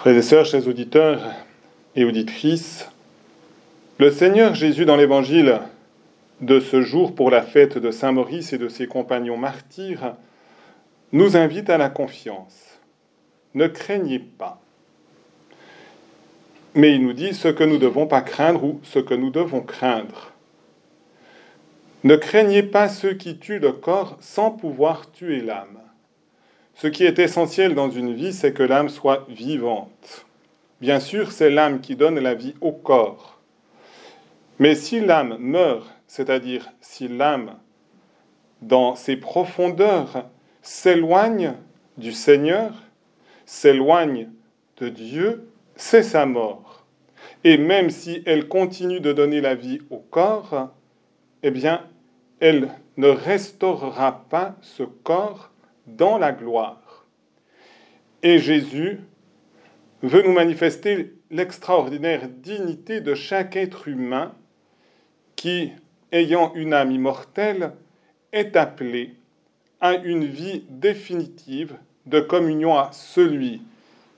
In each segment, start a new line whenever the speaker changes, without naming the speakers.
Frères et sœurs, chers auditeurs et auditrices, le Seigneur Jésus dans l'évangile de ce jour pour la fête de Saint Maurice et de ses compagnons martyrs nous invite à la confiance. Ne craignez pas. Mais il nous dit ce que nous ne devons pas craindre ou ce que nous devons craindre. Ne craignez pas ceux qui tuent le corps sans pouvoir tuer l'âme. Ce qui est essentiel dans une vie, c'est que l'âme soit vivante. Bien sûr, c'est l'âme qui donne la vie au corps. Mais si l'âme meurt, c'est-à-dire si l'âme, dans ses profondeurs, s'éloigne du Seigneur, s'éloigne de Dieu, c'est sa mort. Et même si elle continue de donner la vie au corps, eh bien, elle ne restaurera pas ce corps dans la gloire. Et Jésus veut nous manifester l'extraordinaire dignité de chaque être humain qui, ayant une âme immortelle, est appelé à une vie définitive de communion à celui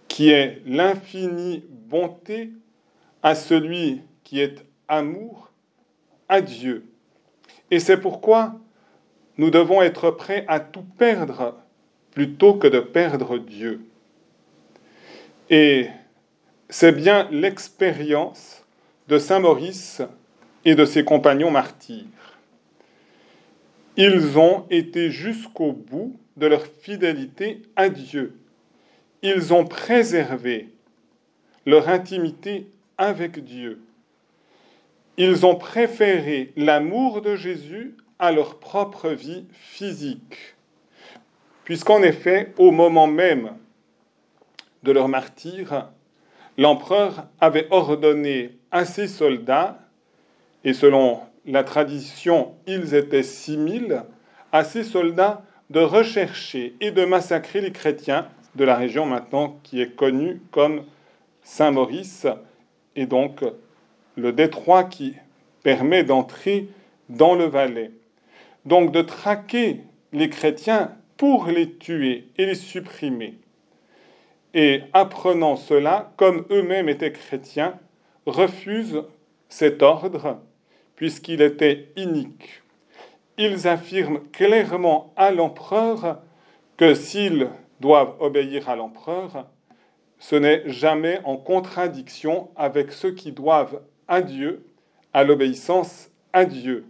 qui est l'infinie bonté, à celui qui est amour, à Dieu. Et c'est pourquoi nous devons être prêts à tout perdre plutôt que de perdre Dieu. Et c'est bien l'expérience de Saint Maurice et de ses compagnons martyrs. Ils ont été jusqu'au bout de leur fidélité à Dieu. Ils ont préservé leur intimité avec Dieu. Ils ont préféré l'amour de Jésus à leur propre vie physique puisqu'en effet, au moment même de leur martyre, l'empereur avait ordonné à ses soldats, et selon la tradition, ils étaient six mille, à ses soldats de rechercher et de massacrer les chrétiens de la région maintenant qui est connue comme Saint-Maurice, et donc le détroit qui permet d'entrer dans le Valais. Donc de traquer les chrétiens pour les tuer et les supprimer. Et apprenant cela, comme eux-mêmes étaient chrétiens, refusent cet ordre puisqu'il était inique. Ils affirment clairement à l'empereur que s'ils doivent obéir à l'empereur, ce n'est jamais en contradiction avec ceux qui doivent à Dieu, à l'obéissance à Dieu.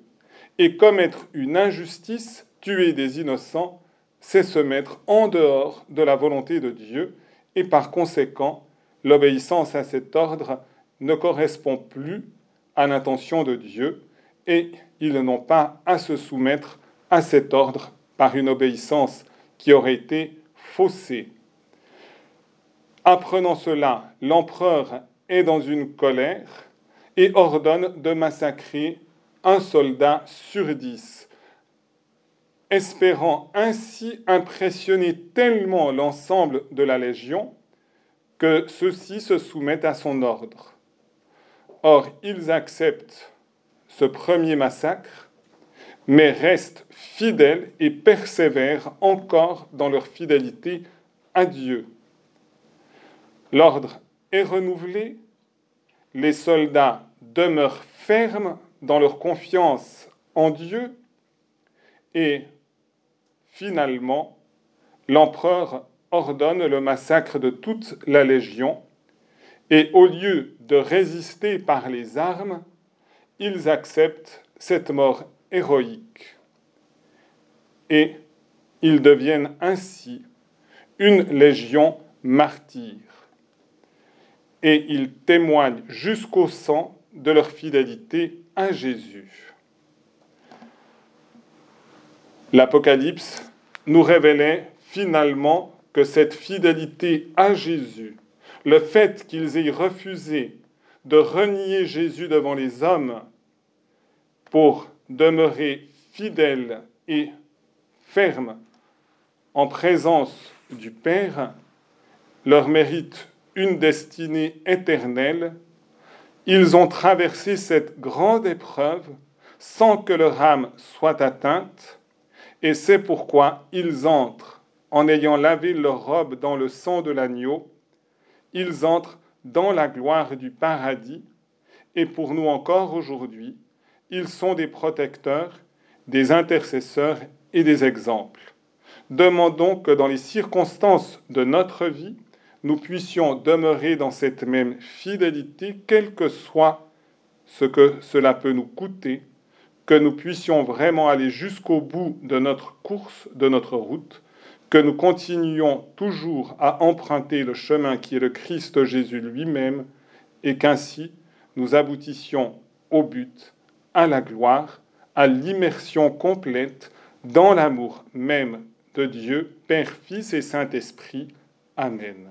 Et commettre une injustice, tuer des innocents, c'est se mettre en dehors de la volonté de Dieu et par conséquent, l'obéissance à cet ordre ne correspond plus à l'intention de Dieu et ils n'ont pas à se soumettre à cet ordre par une obéissance qui aurait été faussée. Apprenant cela, l'empereur est dans une colère et ordonne de massacrer un soldat sur dix espérant ainsi impressionner tellement l'ensemble de la Légion que ceux-ci se soumettent à son ordre. Or, ils acceptent ce premier massacre, mais restent fidèles et persévèrent encore dans leur fidélité à Dieu. L'ordre est renouvelé, les soldats demeurent fermes dans leur confiance en Dieu et Finalement, l'empereur ordonne le massacre de toute la légion, et au lieu de résister par les armes, ils acceptent cette mort héroïque. Et ils deviennent ainsi une légion martyre. Et ils témoignent jusqu'au sang de leur fidélité à Jésus. l'Apocalypse nous révélait finalement que cette fidélité à Jésus, le fait qu'ils aient refusé de renier Jésus devant les hommes pour demeurer fidèles et fermes en présence du Père, leur mérite une destinée éternelle. Ils ont traversé cette grande épreuve sans que leur âme soit atteinte et c'est pourquoi ils entrent, en ayant lavé leur robe dans le sang de l'agneau, ils entrent dans la gloire du paradis, et pour nous encore aujourd'hui, ils sont des protecteurs, des intercesseurs et des exemples. Demandons que dans les circonstances de notre vie, nous puissions demeurer dans cette même fidélité, quel que soit ce que cela peut nous coûter, que nous puissions vraiment aller jusqu'au bout de notre course, de notre route, que nous continuions toujours à emprunter le chemin qui est le Christ Jésus lui-même, et qu'ainsi nous aboutissions au but, à la gloire, à l'immersion complète dans l'amour même de Dieu, Père, Fils et Saint-Esprit. Amen.